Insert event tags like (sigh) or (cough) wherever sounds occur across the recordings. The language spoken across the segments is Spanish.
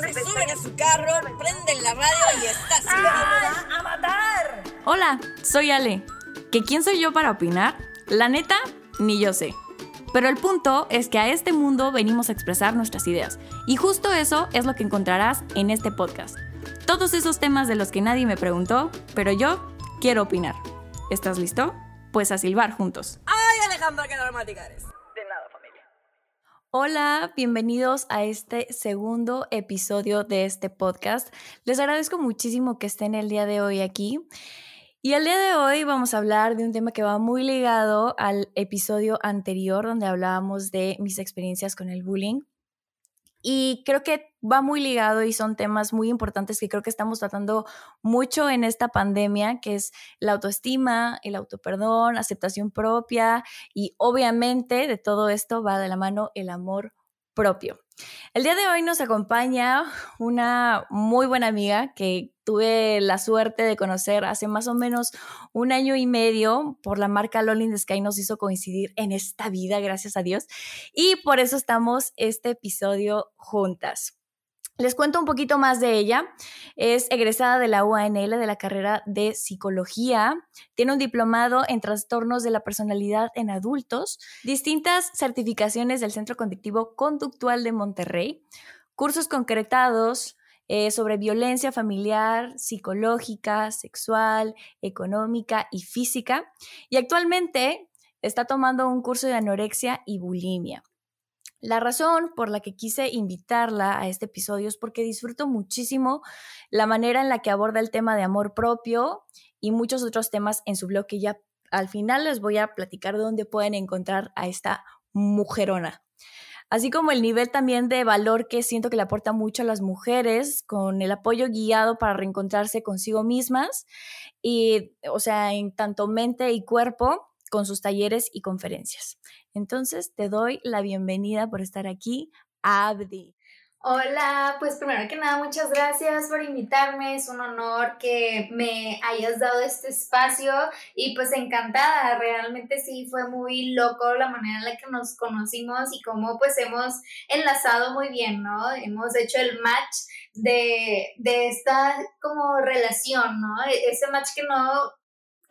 Se suben a su carro, prenden la radio y estás ¡Ah, a matar. Hola, soy Ale. ¿Que quién soy yo para opinar? La neta, ni yo sé. Pero el punto es que a este mundo venimos a expresar nuestras ideas. Y justo eso es lo que encontrarás en este podcast. Todos esos temas de los que nadie me preguntó, pero yo quiero opinar. ¿Estás listo? Pues a silbar juntos. ¡Ay, Alejandra, qué dramática eres! Hola, bienvenidos a este segundo episodio de este podcast. Les agradezco muchísimo que estén el día de hoy aquí. Y el día de hoy vamos a hablar de un tema que va muy ligado al episodio anterior donde hablábamos de mis experiencias con el bullying. Y creo que va muy ligado y son temas muy importantes que creo que estamos tratando mucho en esta pandemia, que es la autoestima, el autoperdón, aceptación propia y obviamente de todo esto va de la mano el amor propio. El día de hoy nos acompaña una muy buena amiga que tuve la suerte de conocer hace más o menos un año y medio por la marca Lolin Sky nos hizo coincidir en esta vida, gracias a Dios, y por eso estamos este episodio juntas. Les cuento un poquito más de ella. Es egresada de la UANL de la carrera de psicología. Tiene un diplomado en trastornos de la personalidad en adultos, distintas certificaciones del Centro Conductivo Conductual de Monterrey, cursos concretados eh, sobre violencia familiar, psicológica, sexual, económica y física. Y actualmente está tomando un curso de anorexia y bulimia. La razón por la que quise invitarla a este episodio es porque disfruto muchísimo la manera en la que aborda el tema de amor propio y muchos otros temas en su blog que ya al final les voy a platicar dónde pueden encontrar a esta mujerona. Así como el nivel también de valor que siento que le aporta mucho a las mujeres con el apoyo guiado para reencontrarse consigo mismas y, o sea, en tanto mente y cuerpo con sus talleres y conferencias. Entonces, te doy la bienvenida por estar aquí, Abdi. Hola, pues primero que nada, muchas gracias por invitarme. Es un honor que me hayas dado este espacio y pues encantada. Realmente sí fue muy loco la manera en la que nos conocimos y cómo pues hemos enlazado muy bien, ¿no? Hemos hecho el match de, de esta como relación, ¿no? E-, ese match que no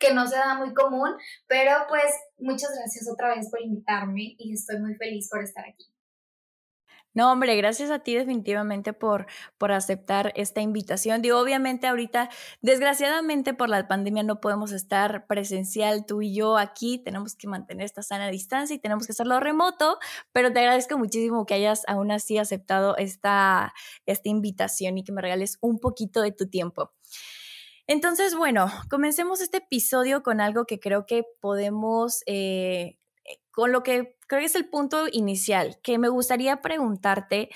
que no se da muy común, pero pues muchas gracias otra vez por invitarme y estoy muy feliz por estar aquí. No, hombre, gracias a ti definitivamente por, por aceptar esta invitación. Digo, obviamente ahorita, desgraciadamente por la pandemia no podemos estar presencial tú y yo aquí, tenemos que mantener esta sana distancia y tenemos que hacerlo remoto, pero te agradezco muchísimo que hayas aún así aceptado esta, esta invitación y que me regales un poquito de tu tiempo. Entonces, bueno, comencemos este episodio con algo que creo que podemos, eh, eh, con lo que creo que es el punto inicial, que me gustaría preguntarte,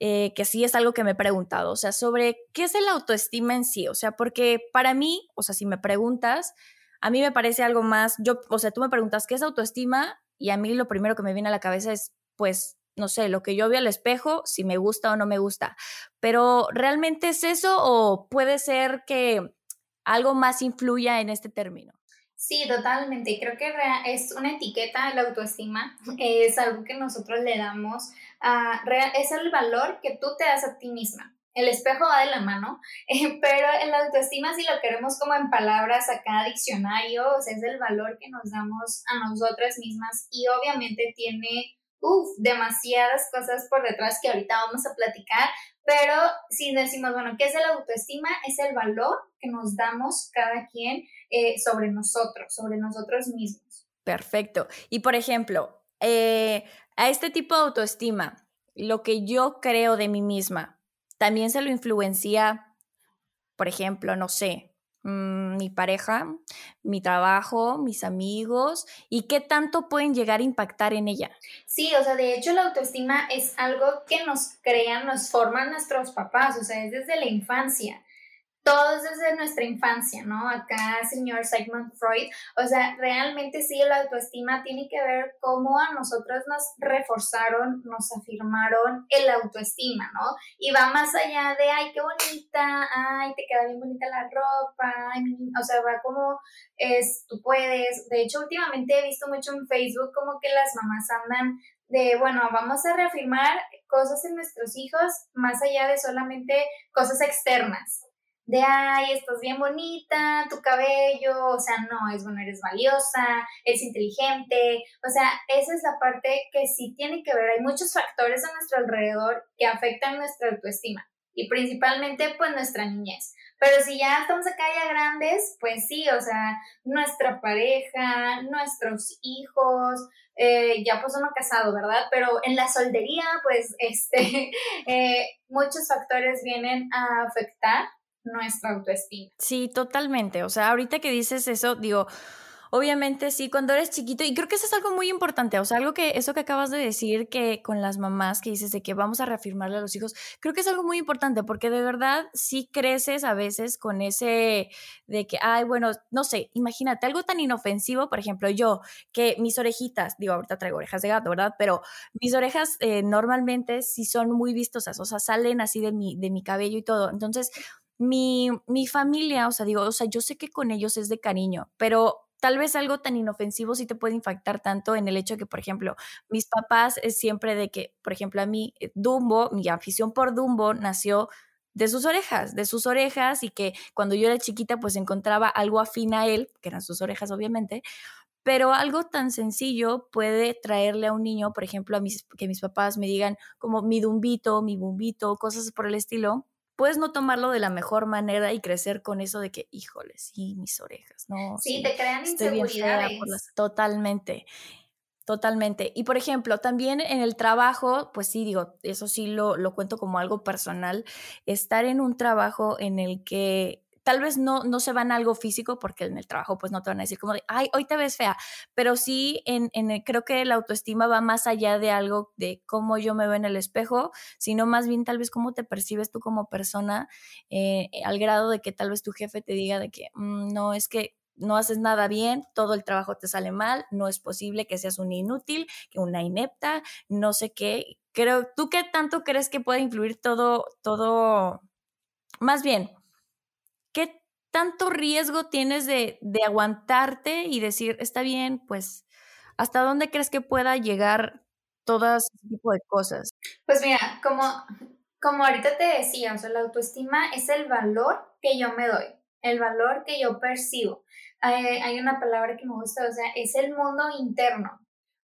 eh, que sí es algo que me he preguntado, o sea, sobre qué es el autoestima en sí, o sea, porque para mí, o sea, si me preguntas, a mí me parece algo más, yo, o sea, tú me preguntas qué es autoestima y a mí lo primero que me viene a la cabeza es, pues, no sé, lo que yo veo al espejo, si me gusta o no me gusta. Pero ¿realmente es eso o puede ser que algo más influya en este término. Sí, totalmente. Creo que es una etiqueta la autoestima, (laughs) es algo que nosotros le damos a, es el valor que tú te das a ti misma. El espejo va de la mano, (laughs) pero en la autoestima, si lo queremos como en palabras a cada diccionario, es el valor que nos damos a nosotras mismas y obviamente tiene uf, demasiadas cosas por detrás que ahorita vamos a platicar, pero si decimos, bueno, ¿qué es el autoestima? Es el valor que nos damos cada quien eh, sobre nosotros, sobre nosotros mismos. Perfecto. Y por ejemplo, eh, a este tipo de autoestima, lo que yo creo de mí misma, también se lo influencia, por ejemplo, no sé, Mm, mi pareja, mi trabajo, mis amigos y qué tanto pueden llegar a impactar en ella. Sí, o sea, de hecho la autoestima es algo que nos crean, nos forman nuestros papás, o sea, es desde la infancia. Todos desde nuestra infancia, ¿no? Acá, señor Sigmund Freud, o sea, realmente sí, la autoestima tiene que ver cómo a nosotros nos reforzaron, nos afirmaron el autoestima, ¿no? Y va más allá de, ay, qué bonita, ay, te queda bien bonita la ropa, o sea, va como es, tú puedes. De hecho, últimamente he visto mucho en Facebook como que las mamás andan de, bueno, vamos a reafirmar cosas en nuestros hijos más allá de solamente cosas externas de, ay, estás bien bonita, tu cabello, o sea, no, es bueno, eres valiosa, eres inteligente, o sea, esa es la parte que sí tiene que ver, hay muchos factores a nuestro alrededor que afectan nuestra autoestima y principalmente pues nuestra niñez. Pero si ya estamos acá ya grandes, pues sí, o sea, nuestra pareja, nuestros hijos, eh, ya pues uno casado, ¿verdad? Pero en la soltería, pues, este, (laughs) eh, muchos factores vienen a afectar nuestra autoestima. Sí, totalmente. O sea, ahorita que dices eso, digo, obviamente sí, cuando eres chiquito, y creo que eso es algo muy importante, o sea, algo que, eso que acabas de decir, que con las mamás que dices de que vamos a reafirmarle a los hijos, creo que es algo muy importante, porque de verdad sí creces a veces con ese de que, ay, bueno, no sé, imagínate, algo tan inofensivo, por ejemplo, yo, que mis orejitas, digo, ahorita traigo orejas de gato, ¿verdad? Pero mis orejas eh, normalmente sí son muy vistosas, o sea, salen así de mi, de mi cabello y todo, entonces mi, mi familia, o sea, digo, o sea, yo sé que con ellos es de cariño, pero tal vez algo tan inofensivo sí te puede impactar tanto en el hecho que, por ejemplo, mis papás es siempre de que, por ejemplo, a mí, eh, Dumbo, mi afición por Dumbo nació de sus orejas, de sus orejas y que cuando yo era chiquita pues encontraba algo afín a él, que eran sus orejas obviamente, pero algo tan sencillo puede traerle a un niño, por ejemplo, a mis, que mis papás me digan como mi dumbito, mi bumbito, cosas por el estilo, puedes no tomarlo de la mejor manera y crecer con eso de que, híjole, sí, mis orejas, ¿no? Sí, te crean inseguridades. Totalmente. Totalmente. Y por ejemplo, también en el trabajo, pues sí, digo, eso sí lo, lo cuento como algo personal, estar en un trabajo en el que tal vez no, no se van a algo físico porque en el trabajo pues no te van a decir como de, ay, hoy te ves fea, pero sí en, en creo que la autoestima va más allá de algo de cómo yo me veo en el espejo, sino más bien tal vez cómo te percibes tú como persona eh, al grado de que tal vez tu jefe te diga de que mm, no, es que no haces nada bien, todo el trabajo te sale mal, no es posible que seas un inútil, que una inepta, no sé qué. Creo, ¿tú qué tanto crees que puede influir todo, todo, más bien, ¿qué tanto riesgo tienes de, aguantarte y decir, está bien, pues, ¿hasta dónde crees que pueda llegar todo ese tipo de cosas? Pues mira, como, como ahorita te decía, o sea, la autoestima es el valor que yo me doy, el valor que yo percibo. hay una palabra que me gusta, o sea, es el mundo interno.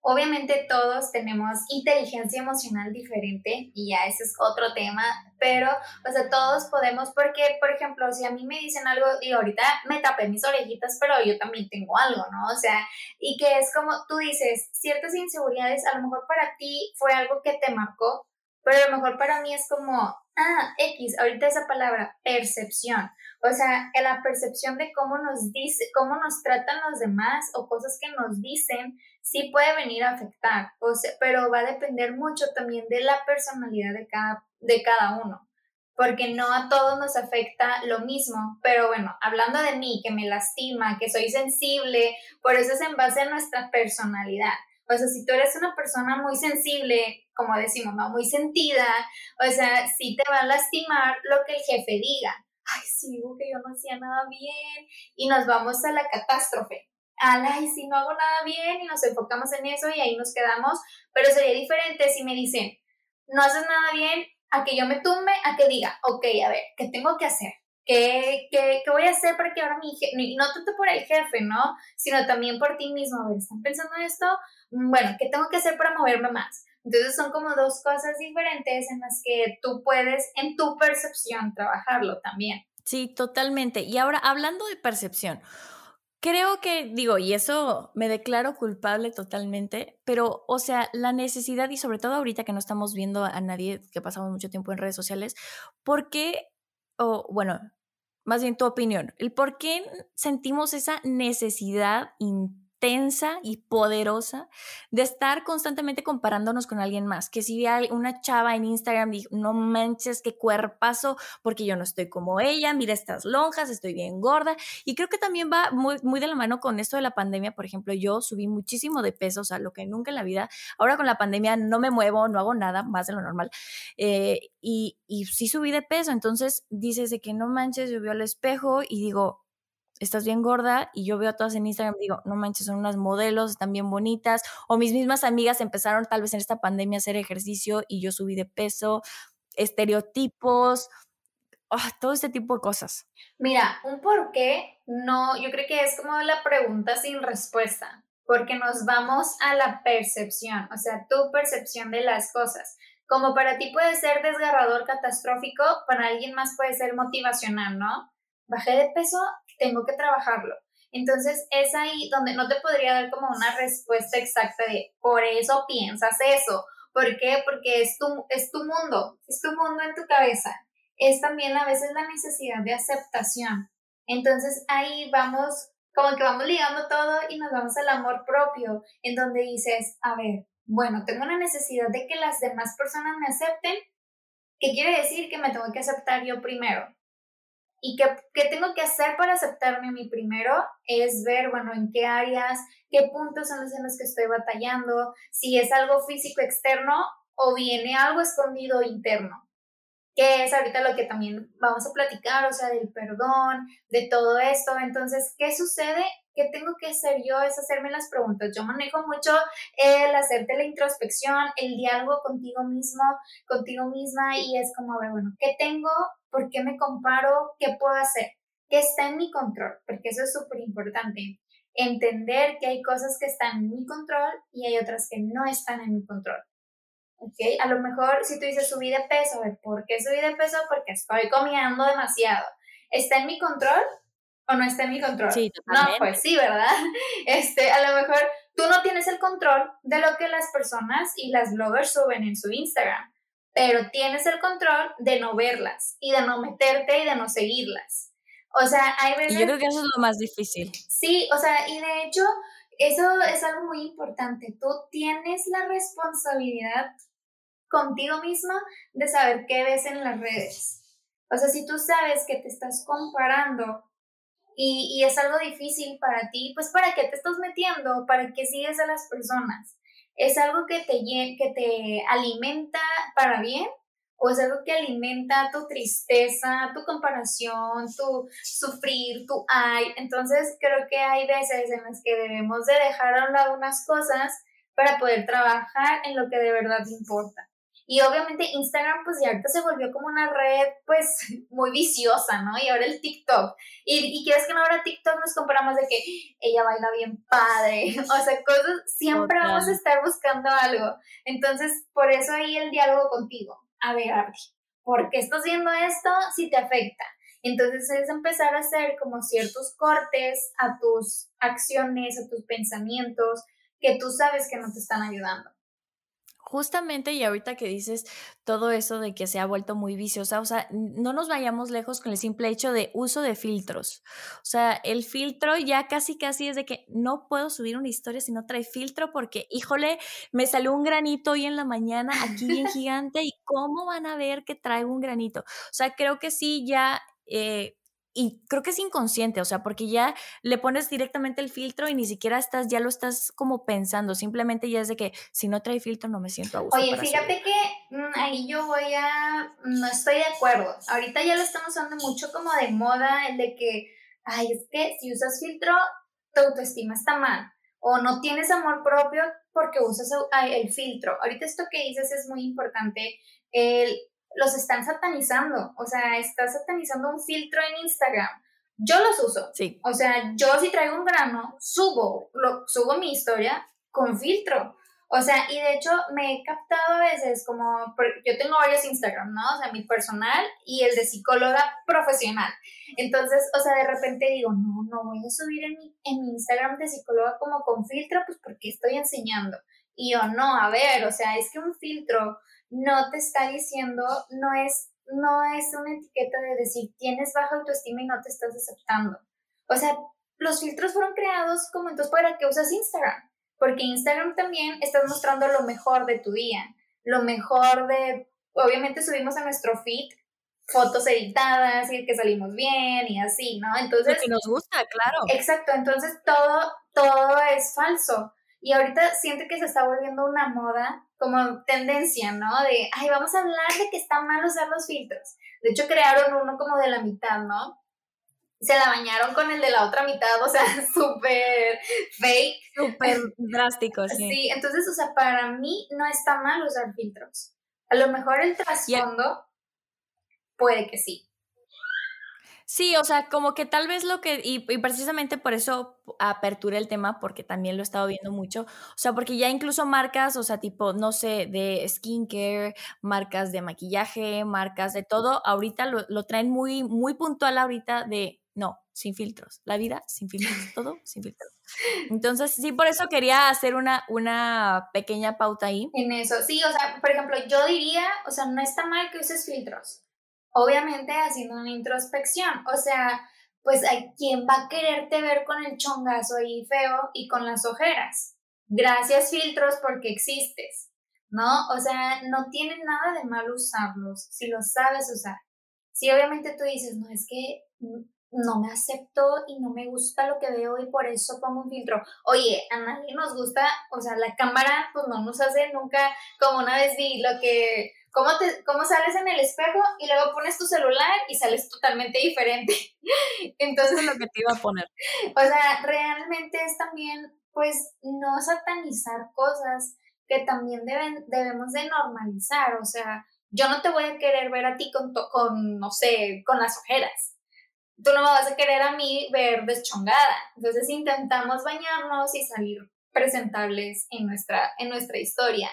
Obviamente todos tenemos inteligencia emocional diferente y ya ese es otro tema, pero o sea, todos podemos porque, por ejemplo, si a mí me dicen algo y ahorita me tapé mis orejitas, pero yo también tengo algo, ¿no? O sea, y que es como tú dices, ciertas inseguridades a lo mejor para ti fue algo que te marcó, pero a lo mejor para mí es como, ah, X, ahorita esa palabra, percepción. O sea, la percepción de cómo nos dice, cómo nos tratan los demás o cosas que nos dicen, sí puede venir a afectar, o sea, pero va a depender mucho también de la personalidad de cada, de cada uno, porque no a todos nos afecta lo mismo, pero bueno, hablando de mí, que me lastima, que soy sensible, por eso es en base a nuestra personalidad. O sea, si tú eres una persona muy sensible, como decimos, ¿no? Muy sentida, o sea, sí te va a lastimar lo que el jefe diga. Ay, sí, que yo no hacía nada bien y nos vamos a la catástrofe ay, si no hago nada bien y nos enfocamos en eso y ahí nos quedamos, pero sería diferente si me dicen, no haces nada bien, a que yo me tumbe, a que diga, ok, a ver, ¿qué tengo que hacer? ¿Qué, qué, qué voy a hacer para que ahora mi jefe, no tanto por el jefe, ¿no? Sino también por ti mismo, a ver, ¿están pensando en esto? Mm, bueno, ¿qué tengo que hacer para moverme más? Entonces son como dos cosas diferentes en las que tú puedes en tu percepción trabajarlo también. Sí, totalmente. Y ahora, hablando de percepción, Creo que, digo, y eso me declaro culpable totalmente, pero, o sea, la necesidad y sobre todo ahorita que no estamos viendo a nadie, que pasamos mucho tiempo en redes sociales, ¿por qué, o bueno, más bien tu opinión, el por qué sentimos esa necesidad intensa y poderosa de estar constantemente comparándonos con alguien más. Que si ve una chava en Instagram, digo, no manches qué cuerpazo, porque yo no estoy como ella, mira estas lonjas, estoy bien gorda. Y creo que también va muy, muy de la mano con esto de la pandemia. Por ejemplo, yo subí muchísimo de peso, o sea, lo que nunca en la vida. Ahora con la pandemia no me muevo, no hago nada más de lo normal. Eh, y, y sí subí de peso, entonces dices de que no manches, yo veo al espejo y digo, estás bien gorda y yo veo a todas en Instagram y digo, no manches, son unas modelos, están bien bonitas. O mis mismas amigas empezaron tal vez en esta pandemia a hacer ejercicio y yo subí de peso, estereotipos, ah, todo este tipo de cosas. Mira, un por qué, no, yo creo que es como la pregunta sin respuesta, porque nos vamos a la percepción, o sea, tu percepción de las cosas. Como para ti puede ser desgarrador, catastrófico, para alguien más puede ser motivacional, ¿no? Bajé de peso, tengo que trabajarlo. Entonces es ahí donde no te podría dar como una respuesta exacta de por eso piensas eso. ¿Por qué? Porque es tu, es tu mundo, es tu mundo en tu cabeza. Es también a veces la necesidad de aceptación. Entonces ahí vamos, como que vamos ligando todo y nos vamos al amor propio, en donde dices, a ver, bueno, tengo una necesidad de que las demás personas me acepten. ¿Qué quiere decir que me tengo que aceptar yo primero? ¿Y qué, qué, tengo que hacer para aceptarme a mí primero? Es ver, bueno, en qué áreas, qué puntos son los en los que estoy batallando, si es algo físico externo o viene algo escondido interno, que es ahorita lo que también vamos a platicar, o sea, del perdón, de todo esto. Entonces, ¿qué sucede? ¿Qué tengo que hacer yo? Es hacerme las preguntas. Yo manejo mucho el hacerte la introspección, el diálogo contigo mismo, contigo misma, y es como, a ver, bueno, ¿qué tengo ¿Por qué me comparo? ¿Qué puedo hacer? ¿Qué está en mi control? Porque eso es súper importante. Entender que hay cosas que están en mi control y hay otras que no están en mi control. ¿Ok? A lo mejor si tú dices subí de peso, ¿por qué subí de peso? Porque estoy comiendo demasiado. ¿Está en mi control o no está en mi control? Sí, no, pues sí, ¿verdad? (laughs) Este, a lo mejor tú no tienes el control de lo que las personas y las bloggers suben en su Instagram pero tienes el control de no verlas y de no meterte y de no seguirlas. O sea, hay veces... yo creo que eso es lo más difícil. Sí, o sea, y de hecho, eso es algo muy importante. Tú tienes la responsabilidad contigo misma de saber qué ves en las redes. O sea, si tú sabes que te estás comparando y, y es algo difícil para ti, pues ¿para qué te estás metiendo? ¿Para qué sigues a las personas? ¿Es algo que te, que te alimenta para bien? ¿O es algo que alimenta tu tristeza, tu comparación, tu sufrir, tu ay? Entonces creo que hay veces en las que debemos de dejar a un lado unas cosas para poder trabajar en lo que de verdad importa. Y obviamente Instagram pues ya ahorita se volvió como una red pues (laughs) muy viciosa, ¿no? Y ahora el TikTok. Y, y quieres que no ahora TikTok nos comparamos de que ella baila bien padre. (laughs) O sea, cosas, siempre vamos a estar buscando algo. Entonces, por eso ahí el diálogo contigo. A ver, Arti, ¿por qué estás viendo esto si te afecta? Entonces es empezar a hacer como ciertos cortes a tus acciones, a tus pensamientos que tú sabes que no te están ayudando. Justamente, y ahorita que dices todo eso de que se ha vuelto muy viciosa, o sea, no nos vayamos lejos con el simple hecho de uso de filtros. O sea, el filtro ya casi casi es de que no puedo subir una historia si no trae filtro porque, híjole, me salió un granito hoy en la mañana aquí bien (laughs) gigante y cómo van a ver que traigo un granito. O sea, creo que sí, ya eh, y creo que es inconsciente, o sea, porque ya le pones directamente el filtro y ni siquiera estás, ya lo estás como pensando, simplemente ya es de que si no trae filtro no me siento a gusto. Oye, fíjate que mm, ahí yo voy a, no estoy de acuerdo, ahorita ya lo estamos usando mucho como de moda, el de que, ay, es que si usas filtro, tu autoestima está mal, o no tienes amor propio porque usas el filtro. Ahorita esto que dices es muy importante, el los están satanizando. O sea, está satanizando un filtro en Instagram. Yo los uso. Sí. O sea, yo si traigo un grano, subo, lo, subo mi historia con filtro. O sea, y de hecho me he captado a veces como, yo tengo varios Instagram, ¿no? O sea, mi personal y el de psicóloga profesional. Entonces, o sea, de repente digo, no, no voy a subir en mi, en mi Instagram de psicóloga como con filtro, pues porque estoy enseñando. Y yo, no, a ver, o sea, es que un filtro no te está diciendo, no es, no es una etiqueta de decir tienes baja autoestima y no te estás aceptando. O sea, los filtros fueron creados como entonces para que usas Instagram, porque Instagram también estás mostrando lo mejor de tu día, lo mejor de, obviamente subimos a nuestro feed fotos editadas y que salimos bien y así, ¿no? Entonces... que nos gusta, claro. Exacto, entonces todo, todo es falso. Y ahorita siento que se está volviendo una moda, como tendencia, ¿no? De, ay, vamos a hablar de que está mal usar los filtros. De hecho, crearon uno como de la mitad, ¿no? se la bañaron con el de la otra mitad, o sea, (laughs) súper fake. Súper drástico, sí. Sí, entonces, o sea, para mí no está mal usar filtros. A lo mejor el trasfondo puede que sí. Sí, o sea, como que tal vez lo que, y, precisamente por eso aperturé el tema, porque también lo he estado viendo mucho, o sea, porque ya incluso marcas, o sea, tipo, no sé, de skincare, marcas de maquillaje, marcas de todo, ahorita lo, lo traen muy, muy puntual ahorita de no, sin filtros. La vida sin filtros, todo (laughs) sin filtros. Entonces, sí, por eso quería hacer una, una pequeña pauta ahí. En eso, sí, o sea, por ejemplo, yo diría, o sea, no está mal que uses filtros. Obviamente haciendo una introspección, o sea, pues hay quien va a quererte ver con el chongazo ahí feo y con las ojeras. Gracias filtros porque existes, ¿no? O sea, no tiene nada de mal usarlos si los sabes usar. Si obviamente tú dices, no, es que no me acepto y no me gusta lo que veo y por eso pongo un filtro. Oye, a nadie nos gusta, o sea, la cámara pues no nos hace nunca, como una vez vi lo que, cómo, te, cómo sales en el espejo y luego pones tu celular y sales totalmente diferente. (laughs) Entonces, es lo que te iba a poner. (laughs) O sea, realmente es también, pues, no satanizar cosas que también deben, debemos de normalizar, o sea, yo no te voy a querer ver a ti con, con no sé, con las ojeras tú no me vas a querer a mí ver deschongada. Entonces intentamos bañarnos y salir presentables en nuestra, en nuestra historia.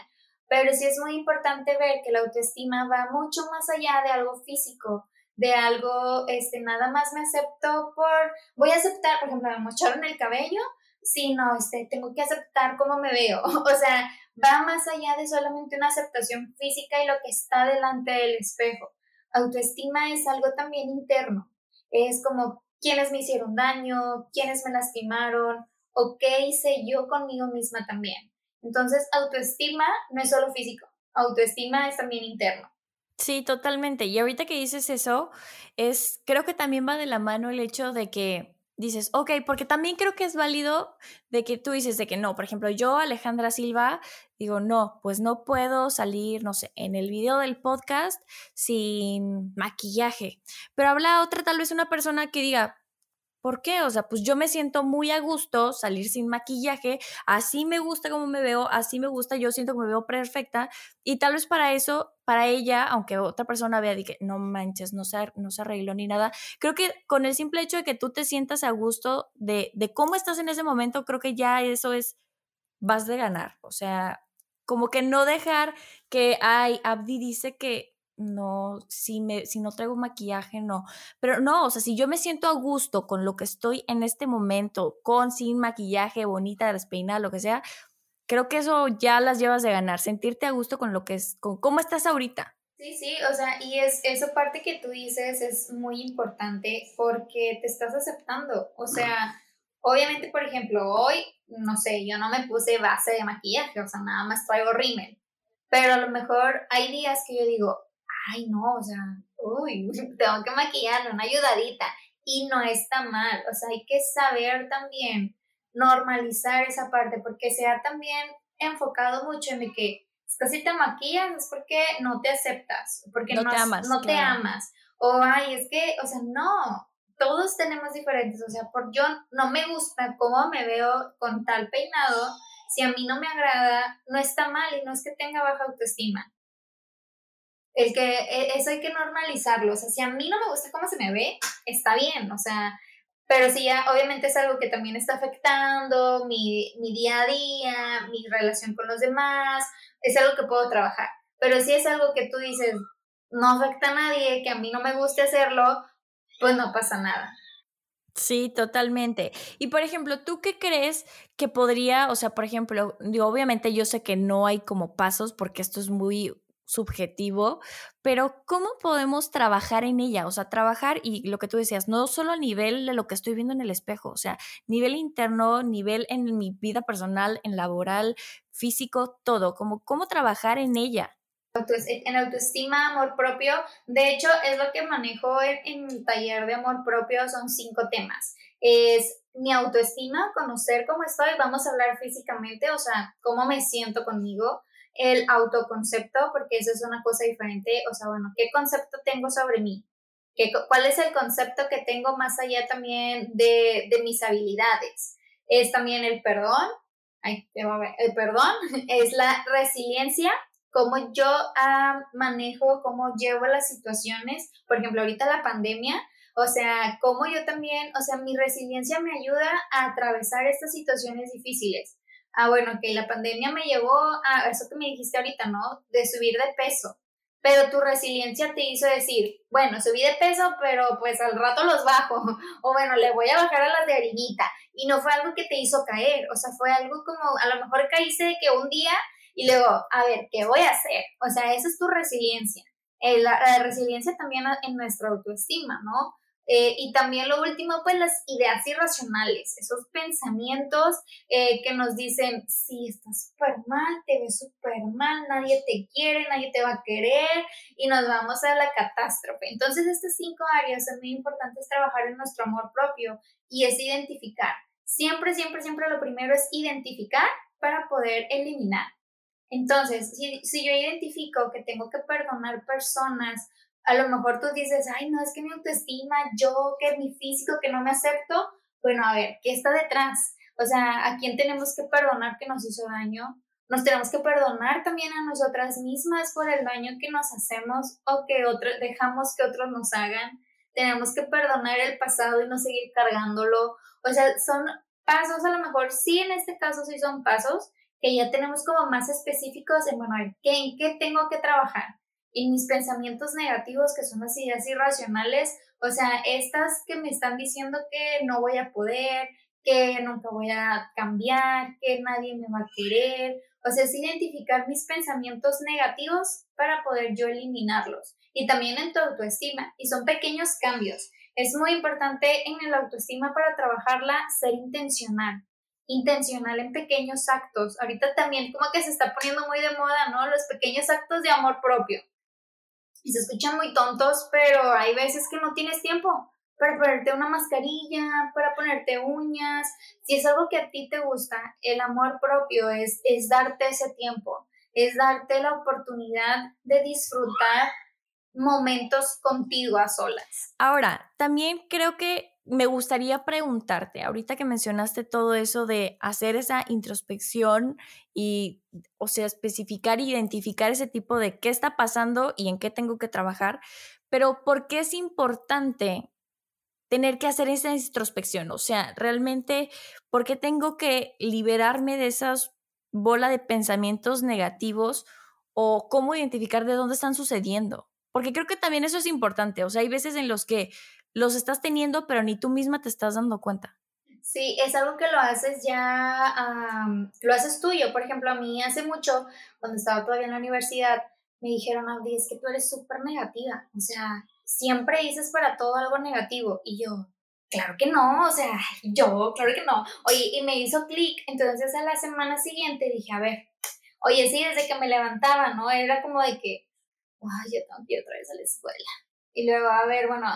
Pero sí es muy importante ver que la autoestima va mucho más allá de algo físico, de algo, este, nada más me acepto por, voy a aceptar, por ejemplo, me mocharon el cabello, sí, no, este, tengo que aceptar cómo me veo. (laughs) O sea, va más allá de solamente una aceptación física y lo que está delante del espejo. Autoestima es algo también interno es como quiénes me hicieron daño, quiénes me lastimaron o qué hice yo conmigo misma también. Entonces, autoestima no es solo físico, autoestima es también interno. Sí, totalmente. Y ahorita que dices eso, es creo que también va de la mano el hecho de que dices, ok, porque también creo que es válido de que tú dices de que no, por ejemplo, yo, Alejandra Silva, digo, no, pues no puedo salir, no sé, en el video del podcast sin maquillaje, pero habla otra, tal vez una persona que diga, ¿Por qué? O sea, pues yo me siento muy a gusto salir sin maquillaje, así me gusta como me veo, así me gusta, yo siento que me veo perfecta y tal vez para eso, para ella, aunque otra persona vea de que no manches, no se, no se arregló ni nada, creo que con el simple hecho de que tú te sientas a gusto de, de cómo estás en ese momento, creo que ya eso es, vas de ganar, o sea, como que no dejar que, ay, Abdi dice que no, si, me, si no traigo maquillaje, no. Pero no, o sea, si yo me siento a gusto con lo que estoy en este momento, con, sin maquillaje, bonita, despeinada, lo que sea, creo que eso ya las llevas de ganar, sentirte a gusto con lo que es, con cómo estás ahorita. Sí, sí, o sea, y es esa parte que tú dices es muy importante porque te estás aceptando. O sea, obviamente, por ejemplo, hoy, no sé, yo no me puse base de maquillaje, o sea, nada más traigo rímel. Pero a lo mejor hay días que yo digo, ay, no, o sea, uy, (laughs) tengo que maquillarle una ayudadita. Y no está mal, o sea, hay que saber también normalizar esa parte, porque se ha también enfocado mucho en que es que si te maquillas es porque no te aceptas, porque no, te amas. No te amas. O, ay, es que, o sea, no, todos tenemos diferentes, o sea, por yo no me gusta cómo me veo con tal peinado, si a mí no me agrada, no está mal y no es que tenga baja autoestima el que e, eso hay que normalizarlo, o sea, si a mí no me gusta cómo se me ve, está bien, o sea, pero si ya obviamente es algo que también está afectando mi, mi día a día, mi relación con los demás, es algo que puedo trabajar, pero si es algo que tú dices, no afecta a nadie, que a mí no me guste hacerlo, pues no pasa nada. Sí, totalmente. Y por ejemplo, ¿tú qué crees que podría, o sea, por ejemplo, obviamente yo sé que no hay como pasos porque esto es muy subjetivo, pero ¿cómo podemos trabajar en ella? O sea, trabajar y lo que tú decías, no solo a nivel de lo que estoy viendo en el espejo, o sea, nivel interno, nivel en mi vida personal, en laboral, físico, todo, como cómo trabajar en ella. En autoestima, amor propio, de hecho es lo que manejo en, en el taller de amor propio, son cinco temas. Es mi autoestima, conocer cómo estoy, vamos a hablar físicamente, o sea, cómo me siento conmigo, el autoconcepto, porque eso es una cosa diferente, o sea, bueno, ¿qué concepto tengo sobre mí? ¿Qué, ¿Cuál es el concepto que tengo más allá también de, de mis habilidades? Es también el perdón, ay, el perdón, (laughs) es la resiliencia, cómo yo ah, manejo, cómo llevo las situaciones, por ejemplo, ahorita la pandemia, o sea, cómo yo también, o sea, mi resiliencia me ayuda a atravesar estas situaciones difíciles ah, bueno, que la pandemia me llevó a eso que me dijiste ahorita, ¿no? De subir de peso. Pero tu resiliencia te hizo decir, bueno, subí de peso, pero pues al rato los bajo. (laughs) O bueno, le voy a bajar a las de harinita. Y no fue algo que te hizo caer. O sea, fue algo como, a lo mejor caíste de que un día y luego, a ver, ¿qué voy a hacer? O sea, esa es tu resiliencia. Eh, la, la resiliencia también en nuestra autoestima, ¿no? Eh, y también lo último, pues las ideas irracionales, esos pensamientos eh, que nos dicen, sí, estás súper mal, te ves súper mal, nadie te quiere, nadie te va a querer y nos vamos a la catástrofe. Entonces, estas cinco áreas son muy importantes trabajar en nuestro amor propio y es identificar. Siempre, siempre, siempre lo primero es identificar para poder eliminar. Entonces, si, si yo identifico que tengo que perdonar personas a lo mejor tú dices, ay, no, es que mi autoestima, yo, que mi físico, que no me acepto. Bueno, a ver, ¿qué está detrás? O sea, ¿a quién tenemos que perdonar que nos hizo daño? Nos tenemos que perdonar también a nosotras mismas por el daño que nos hacemos o que otro, dejamos que otros nos hagan. Tenemos que perdonar el pasado y no seguir cargándolo. O sea, son pasos, a lo mejor sí, en este caso sí son pasos que ya tenemos como más específicos en, bueno, ¿en qué tengo que trabajar? Y mis pensamientos negativos, que son las ideas irracionales, o sea, estas que me están diciendo que no voy a poder, que nunca voy a cambiar, que nadie me va a querer. O sea, es identificar mis pensamientos negativos para poder yo eliminarlos. Y también en tu autoestima. Y son pequeños cambios. Es muy importante en el autoestima para trabajarla ser intencional. Intencional en pequeños actos. Ahorita también como que se está poniendo muy de moda, ¿no? Los pequeños actos de amor propio se escuchan muy tontos, pero hay veces que no tienes tiempo para ponerte una mascarilla, para ponerte uñas. Si es algo que a ti te gusta, el amor propio es, es darte ese tiempo, es darte la oportunidad de disfrutar momentos contigo a solas. Ahora, también creo que me gustaría preguntarte, ahorita que mencionaste todo eso de hacer esa introspección y, o sea, especificar, identificar ese tipo de qué está pasando y en qué tengo que trabajar, pero ¿por qué es importante tener que hacer esa introspección? O sea, realmente, ¿por qué tengo que liberarme de esas bola de pensamientos negativos o cómo identificar de dónde están sucediendo? Porque creo que también eso es importante, o sea, hay veces en los que los estás teniendo, pero ni tú misma te estás dando cuenta. Sí, es algo que lo haces ya, lo haces tuyo. Por ejemplo, a mí hace mucho, cuando estaba todavía en la universidad, me dijeron, Audi, es que tú eres súper negativa. O sea, siempre dices para todo algo negativo. Y yo, claro que no, o sea, (laughs) yo, claro que no. Oye, y me hizo clic. Entonces, a la semana siguiente dije, a ver, oye, sí, desde que me levantaba, ¿no? Era como de que, ay, yo tengo que ir otra vez a la escuela. Y luego, a ver, bueno,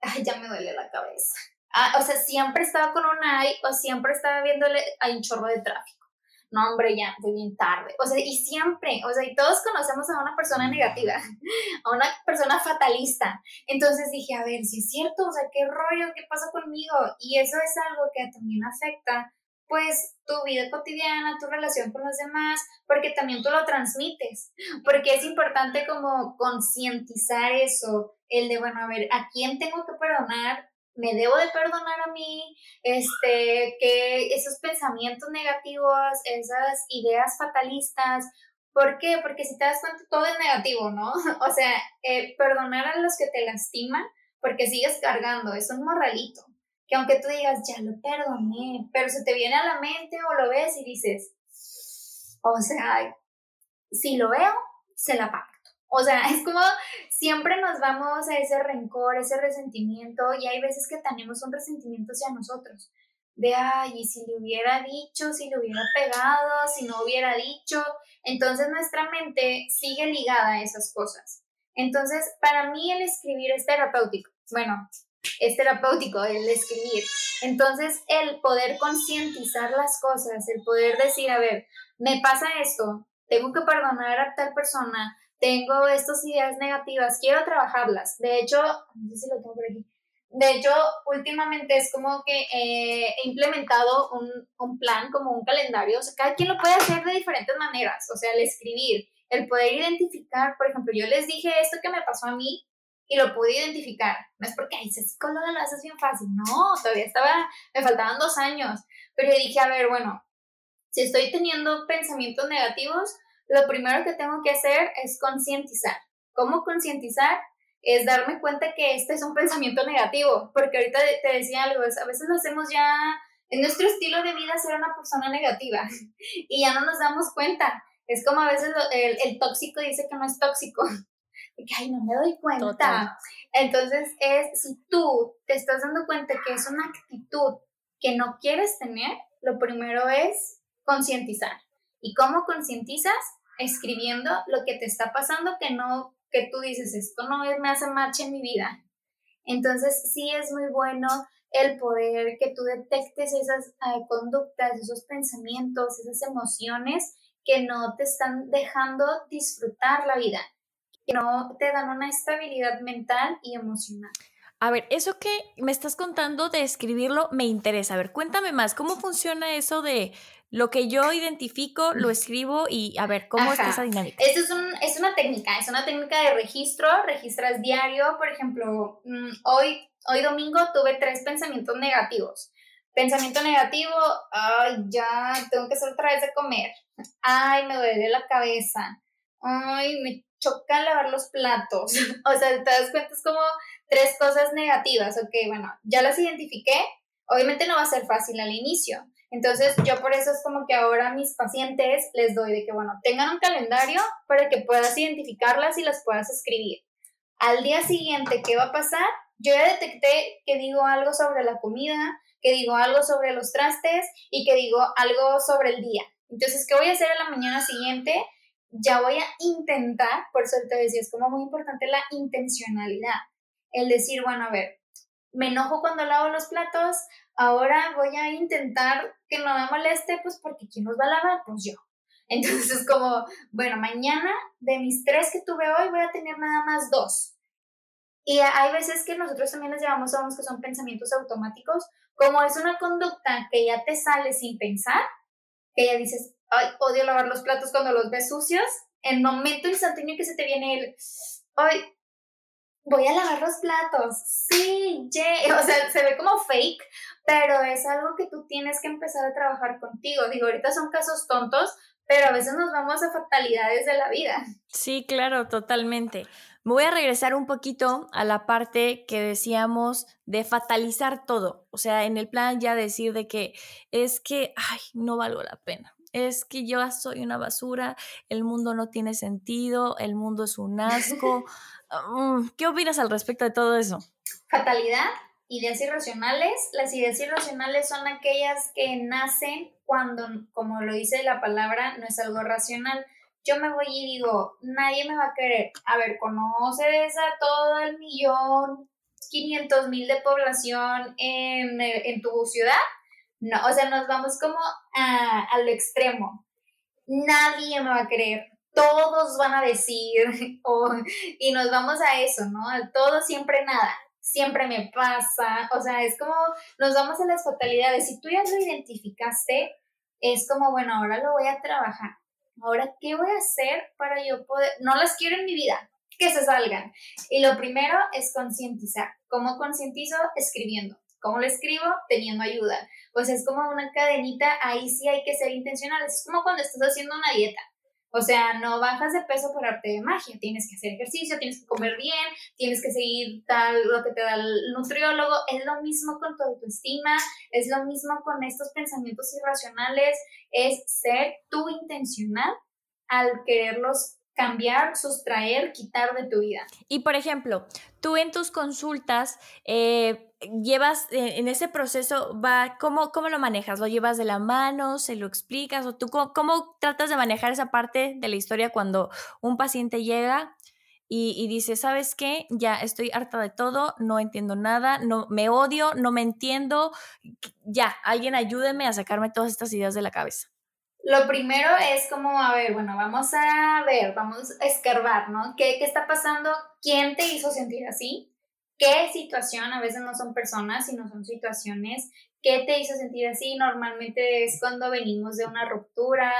ay, ya me duele la cabeza. Ah, o sea, siempre estaba con una ay o siempre estaba viéndole a un chorro de tráfico. No, hombre, ya, voy bien tarde. O sea, y siempre, o sea, y todos conocemos a una persona negativa, a una persona fatalista. Entonces dije, a ver, si es cierto, o sea, ¿qué rollo? ¿Qué pasa conmigo? Y eso es algo que también afecta pues tu vida cotidiana, tu relación con los demás, porque también tú lo transmites, porque es importante como concientizar eso, el de, bueno, a ver, ¿a quién tengo que perdonar? ¿Me debo de perdonar a mí? Este, que esos pensamientos negativos, esas ideas fatalistas, ¿por qué? Porque si te das cuenta, todo es negativo, ¿no? (laughs) O sea, eh, perdonar a los que te lastiman, porque sigues cargando, es un morralito que aunque tú digas, ya lo perdoné, pero se te viene a la mente o lo ves y dices, o sea, si lo veo, se la pacto. O sea, (laughs) es como siempre nos vamos a ese rencor, ese resentimiento y hay veces que tenemos un resentimiento hacia nosotros. De, ay, si le hubiera dicho, si le hubiera pegado, si no hubiera dicho. Entonces nuestra mente sigue ligada a esas cosas. Entonces, para mí el escribir es terapéutico. Bueno, es terapéutico el escribir. Entonces, el poder concientizar las cosas, el poder decir, a ver, me pasa esto, tengo que perdonar a tal persona, tengo estas ideas negativas, quiero trabajarlas. De hecho. De hecho, últimamente es como que he implementado un, un plan, como un calendario. O sea, cada quien lo puede hacer de diferentes maneras. O sea, el escribir, el poder identificar, por ejemplo, yo les dije esto que me pasó a mí y lo pude identificar. No es porque, ay, psicóloga lo haces bien fácil. No, todavía estaba, me faltaban dos años. Pero yo dije, a ver, bueno, si estoy teniendo pensamientos negativos, lo primero que tengo que hacer es concientizar. ¿Cómo concientizar? Es darme cuenta que este es un pensamiento negativo, porque ahorita te decía algo, a veces lo hacemos ya en nuestro estilo de vida ser una persona negativa (laughs) y ya no nos damos cuenta. Es como a veces el, el, tóxico dice que no es tóxico, que, ay, no me doy cuenta. Entonces, es si tú te estás dando cuenta que es una actitud que no quieres tener, lo primero es concientizar. ¿Y cómo concientizas? Escribiendo lo que te está pasando que no, que tú dices, esto no me hace marcha en mi vida. Entonces, sí es muy bueno el poder que tú detectes esas eh, conductas, esos pensamientos, esas emociones que no te están dejando disfrutar la vida, que no te dan una estabilidad mental y emocional. A ver, eso que me estás contando de escribirlo me interesa. A ver, cuéntame más, ¿cómo funciona eso de lo que yo identifico, lo escribo y a ver, ¿cómo es esa dinámica? Esto es, un, es una técnica, es una técnica de registro, registras diario, por ejemplo, mm, hoy, hoy domingo tuve tres pensamientos negativos. Pensamiento negativo, ay, ya, tengo que hacer otra vez de comer. Ay, me duele la cabeza. Ay, me choca lavar los platos. (laughs) o sea, te das cuenta, es como tres cosas negativas. Ok, bueno, ya las identifiqué. Obviamente no va a ser fácil al inicio. Entonces, yo por eso es como que ahora a mis pacientes les doy de que, bueno, tengan un calendario para que puedas identificarlas y las puedas escribir. Al día siguiente, ¿qué va a pasar? Yo ya detecté que digo algo sobre la comida, que digo algo sobre los trastes y que digo algo sobre el día. Entonces, ¿qué voy a hacer a la mañana siguiente? Ya voy a intentar, por eso te decía, es como muy importante la intencionalidad. El decir, bueno, a ver, me enojo cuando lavo los platos, ahora voy a intentar que no me moleste, pues porque ¿quién los va a lavar? Pues yo. (laughs) Entonces es como, bueno, mañana de mis tres que tuve hoy voy a tener nada más dos. Y hay veces que nosotros también les llamamos a unos que son pensamientos automáticos, como es una conducta que ya te sale sin pensar, ya dices, ay, odio lavar los platos cuando los ves sucios, en momento instantáneo que se te viene el, ay, voy a lavar los platos, sí, yeah. o sea, se ve como fake, pero es algo que tú tienes que empezar a trabajar contigo. Digo, ahorita son casos tontos, pero a veces nos vamos a fatalidades de la vida. Sí, claro, totalmente. Me voy a regresar un poquito a la parte que decíamos de fatalizar todo. O sea, en el plan ya decir de que es que, ay, no valgo la pena. Es que yo soy una basura, el mundo no tiene sentido, el mundo es un asco. (laughs) Mm, ¿Qué opinas al respecto de todo eso? Fatalidad, ideas irracionales. Las ideas irracionales son aquellas que nacen cuando, como lo dice la palabra, no es algo racional yo me voy y digo, nadie me va a querer. A ver, ¿conoces a todo el millón, 500 mil de población en, en, tu ciudad? No, o sea, nos vamos como a, a lo extremo. Nadie me va a creer. Todos van a decir, (laughs) y nos vamos a eso, ¿no? Todo siempre nada siempre me pasa, o sea, es como nos vamos a las fatalidades. Si tú ya lo identificaste, es como, bueno, ahora lo voy a trabajar. Ahora, ¿qué voy a hacer para yo poder, no las quiero en mi vida, que se salgan? Y lo primero es concientizar. ¿Cómo concientizo? Escribiendo. ¿Cómo lo escribo? Teniendo ayuda. Pues es como una cadenita, ahí sí hay que ser intencional. Es como cuando estás haciendo una dieta. O sea, no bajas de peso por arte de magia. Tienes que hacer ejercicio, tienes que comer bien, tienes que seguir tal lo que te da el nutriólogo. Es lo mismo con tu autoestima, es lo mismo con estos pensamientos irracionales. Es ser tú intencional al quererlos cambiar, sustraer, quitar de tu vida. Y por ejemplo, tú en tus consultas eh, llevas eh, en ese proceso, va, ¿cómo, ¿cómo lo manejas? ¿Lo llevas de la mano? ¿Se lo explicas? ¿O tú cómo, tratas de manejar esa parte de la historia cuando un paciente llega y, y, dice, ¿sabes qué? Ya estoy harta de todo, no entiendo nada, no me odio, no me entiendo, ya, alguien ayúdeme a sacarme todas estas ideas de la cabeza. Lo primero es como, a ver, bueno, vamos a ver, vamos a escarbar, ¿no? ¿Qué, qué está pasando? ¿Quién te hizo sentir así? ¿Qué situación? A veces no son personas, sino son situaciones. ¿Qué te hizo sentir así? Normalmente es cuando venimos de una ruptura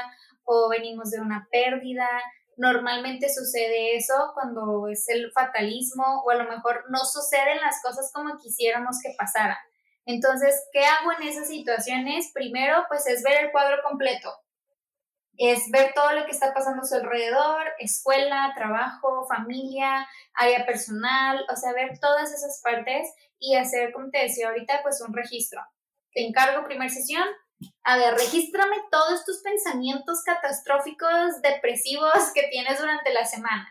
o venimos de una pérdida Normalmente sucede eso cuando es el fatalismo o a lo mejor no suceden las cosas como quisiéramos que pasaran. Entonces, ¿qué hago en esas situaciones? Primero, pues es ver el cuadro completo. Es ver todo lo que está pasando a su alrededor, escuela, trabajo, familia, área personal, o sea, ver todas esas partes y hacer, como te decía ahorita, pues un registro. Te encargo primera sesión, a ver, regístrame todos tus pensamientos catastróficos, depresivos que tienes durante la semana.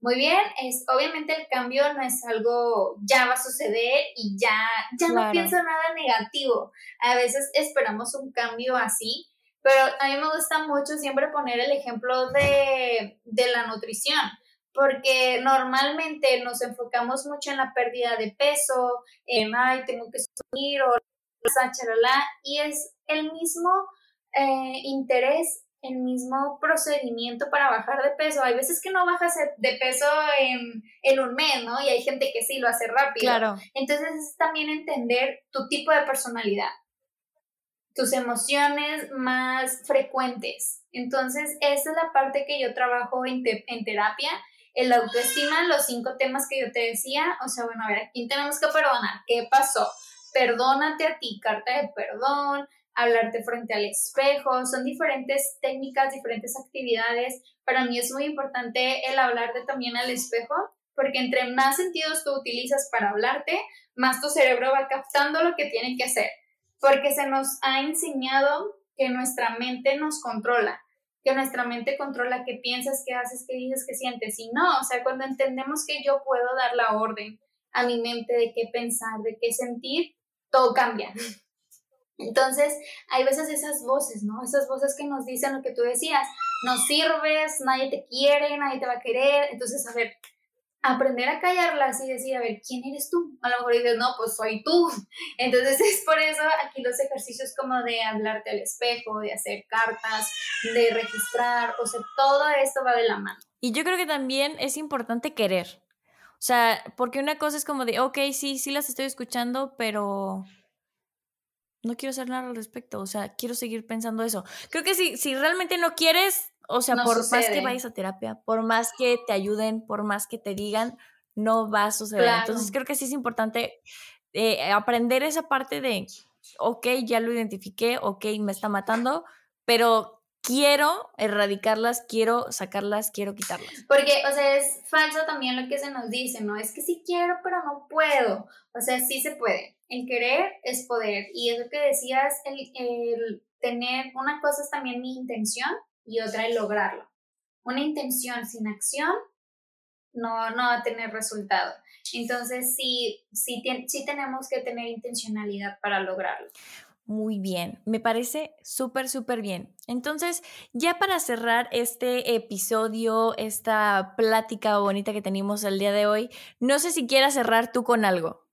Muy bien, es obviamente el cambio no es algo ya va a suceder y ya ya no pienso nada negativo. A veces esperamos un cambio así, pero a mí me gusta mucho siempre poner el ejemplo de, de la nutrición porque normalmente nos enfocamos mucho en la pérdida de peso, en, ay, tengo que subir o y es el mismo eh, interés, el mismo procedimiento para bajar de peso. Hay veces que no bajas de peso en, en un mes, ¿no? Y hay gente que sí lo hace rápido. Claro. Entonces es también entender tu tipo de personalidad, tus emociones más frecuentes. Entonces, esa es la parte que yo trabajo en, terapia el autoestima, los cinco temas que yo te decía, o sea, bueno, a ver, ¿a quién tenemos que perdonar? ¿Qué pasó? perdónate a ti, carta de perdón, hablarte frente al espejo, son diferentes técnicas, diferentes actividades. Para mí es muy importante el hablarte también al espejo, porque entre más sentidos tú utilizas para hablarte, más tu cerebro va captando lo que tiene que hacer, porque se nos ha enseñado que nuestra mente nos controla, que nuestra mente controla qué piensas, qué haces, qué dices, qué sientes. Y no, o sea, cuando entendemos que yo puedo dar la orden a mi mente de qué pensar, de qué sentir, todo cambia. Entonces, hay veces esas voces, ¿no? Esas voces que nos dicen lo que tú decías, no sirves, nadie te quiere, nadie te va a querer. Entonces, a ver, aprender a callarlas y decir, a ver, ¿quién eres tú? A lo mejor dices, no, pues soy tú. (laughs) Entonces, es por eso aquí los ejercicios como de hablarte al espejo, de hacer cartas, de registrar, o sea, todo esto va de la mano. Y yo creo que también es importante querer. O sea, porque una cosa es como de, ok, sí, sí las estoy escuchando, pero no quiero hacer nada al respecto. O sea, quiero seguir pensando eso. Creo que si, si realmente no quieres, o sea, por más que vayas a terapia, por más que te ayuden, por más que te digan, no va a suceder. Entonces creo que sí es importante eh, aprender esa parte de, ok, ya lo identifiqué, ok, me está matando, pero quiero erradicarlas, quiero sacarlas, quiero quitarlas. Porque, o sea, es falso también lo que se nos dice, ¿no? Es que sí quiero, pero no puedo. O sea, sí se puede. El querer es poder. Y es lo que decías, el, tener, una cosa es también mi intención y otra el lograrlo. Una intención sin acción no, no va a tener resultado. Entonces, sí, sí, sí tenemos que tener intencionalidad para lograrlo. Muy bien, me parece súper, súper bien. Entonces, ya para cerrar este episodio, esta plática bonita que tenemos el día de hoy, no sé si quieras cerrar tú con algo.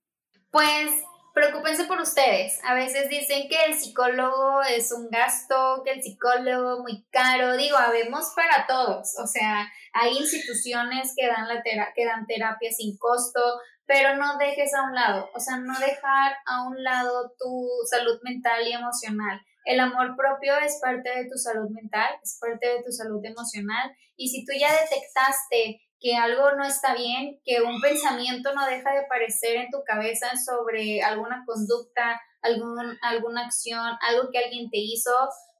Pues preocúpense por ustedes. A veces dicen que el psicólogo es un gasto, que el psicólogo muy caro. Digo, habemos para todos. O sea, hay instituciones que dan, que dan terapia sin costo, pero no dejes a un lado, o sea, no dejar a un lado tu salud mental y emocional. El amor propio es parte de tu salud mental, es parte de tu salud emocional y si tú ya detectaste que algo no está bien, que un pensamiento no deja de aparecer en tu cabeza sobre alguna conducta, algún, alguna acción, algo que alguien te hizo,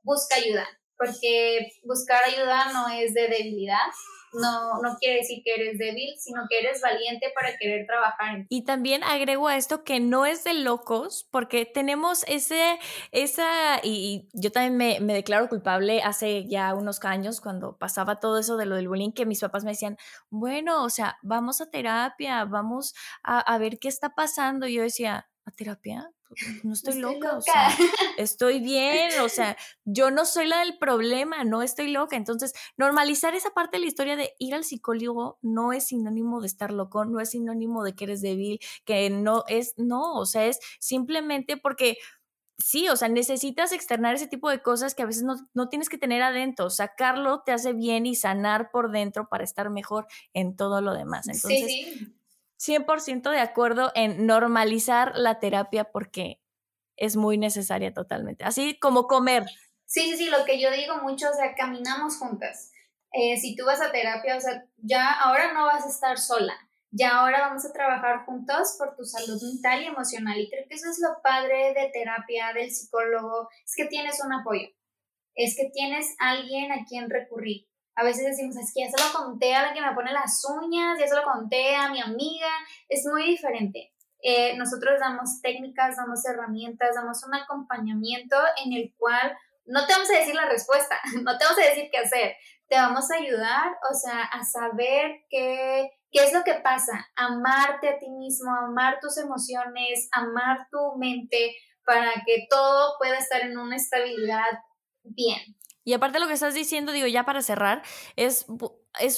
busca ayuda, porque buscar ayuda no es de debilidad, no, no quiere decir que eres débil, sino que eres valiente para querer trabajar. Y también agrego a esto que no es de locos, porque tenemos ese, esa, y, yo también me, me, declaro culpable hace ya unos años cuando pasaba todo eso de lo del bullying, que mis papás me decían, bueno, o sea, vamos a terapia, vamos a, a ver qué está pasando. Y yo decía, ¿a terapia? no estoy, loca, o sea, estoy bien, o (laughs) sea, yo no soy la del problema, no estoy loca. Entonces, normalizar esa parte de la historia de ir al psicólogo no es sinónimo de estar loco, no es sinónimo de que eres débil, que no es, no, o sea, es simplemente porque sí, o sea, necesitas externar ese tipo de cosas que a veces no, no, tienes que tener adentro. Sacarlo te hace bien y sanar por dentro para estar mejor en todo lo demás. Entonces, sí, sí. 100% de acuerdo en normalizar la terapia porque es muy necesaria totalmente. Así como comer. Sí, sí, sí, lo que yo digo mucho, o sea, caminamos juntas. Eh, si tú vas a terapia, o sea, ya ahora no vas a estar sola, ya ahora vamos a trabajar juntos por tu salud mental y emocional. Y creo que eso es lo padre de terapia, del psicólogo, es que tienes un apoyo, es que tienes alguien a quien recurrir. A veces decimos, es que ya se lo conté a la que me pone las uñas, ya se lo conté a mi amiga, es muy diferente. Eh, nosotros damos técnicas, damos herramientas, damos un acompañamiento en el cual no te vamos a decir la respuesta, (laughs) no te vamos a decir qué hacer, te vamos a ayudar, o sea, a saber qué, qué es lo que pasa, amarte a ti mismo, amar tus emociones, amar tu mente para que todo pueda estar en una estabilidad bien. Y aparte lo que estás diciendo, digo, ya para cerrar, es,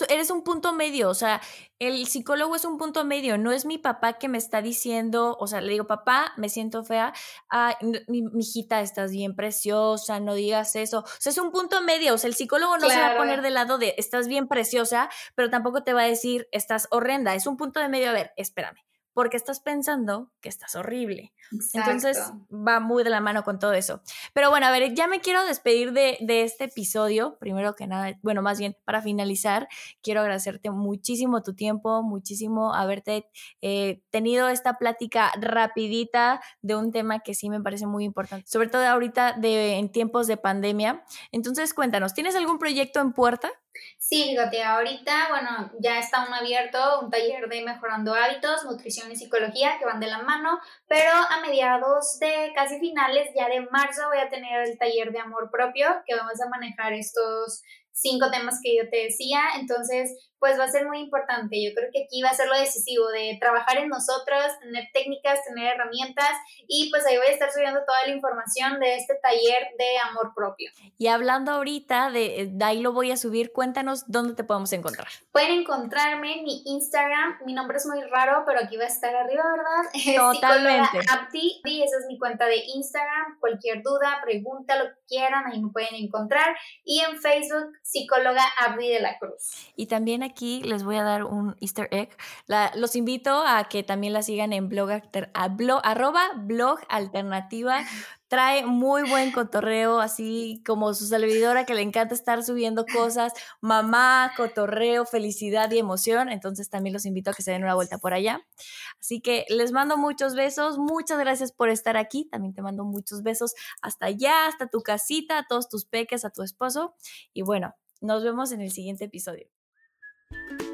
eres un punto medio, o sea, el psicólogo es un punto medio, no es mi papá que me está diciendo, o sea, le digo, papá, me siento fea, ah, mi, hijita, estás bien preciosa, no digas eso, o sea, es un punto medio, o sea, el psicólogo no se va a poner de lado de, estás bien preciosa, pero tampoco te va a decir, estás horrenda, es un punto de medio, a ver, espérame porque estás pensando que estás horrible. Entonces va muy de la mano con todo eso. Pero bueno, a ver, ya me quiero despedir de, este episodio. Primero que nada, bueno, más bien para finalizar, quiero agradecerte muchísimo tu tiempo, muchísimo haberte eh, tenido esta plática rapidita de un tema que sí me parece muy importante, sobre todo ahorita de, en tiempos de pandemia. Entonces, cuéntanos, ¿tienes algún proyecto en puerta? Sí, fíjate, ahorita, bueno, ya está un abierto, un taller de mejorando hábitos, nutrición y psicología que van de la mano, pero a mediados de casi finales, ya de marzo, voy a tener el taller de amor propio, que vamos a manejar estos cinco temas que yo te decía, entonces pues va a ser muy importante. Yo creo que aquí va a ser lo decisivo de trabajar en nosotros, tener técnicas, tener herramientas y pues ahí voy a estar subiendo toda la información de este taller de amor propio. Y hablando ahorita de, de ahí lo voy a subir, cuéntanos dónde te podemos encontrar. Pueden encontrarme en mi Instagram, mi nombre es muy raro, pero aquí va a estar arriba, ¿verdad? (laughs) Totalmente. Abdi, y esa es mi cuenta de Instagram, cualquier duda, pregunta, lo que quieran, ahí me pueden encontrar. Y en Facebook, psicóloga Abdi de la Cruz. Y también aquí les voy a dar un easter egg. los invito a que también la sigan en blog, a blog arroba blog alternativa. (laughs) Trae muy buen cotorreo, así como su servidora que le encanta estar subiendo cosas, mamá, cotorreo, felicidad y emoción. Entonces también los invito a que se den una vuelta por allá. Así que les mando muchos besos, muchas gracias por estar aquí. También te mando muchos besos hasta allá, hasta tu casita, a todos tus peques, a tu esposo. Y bueno, nos vemos en el siguiente episodio. thank you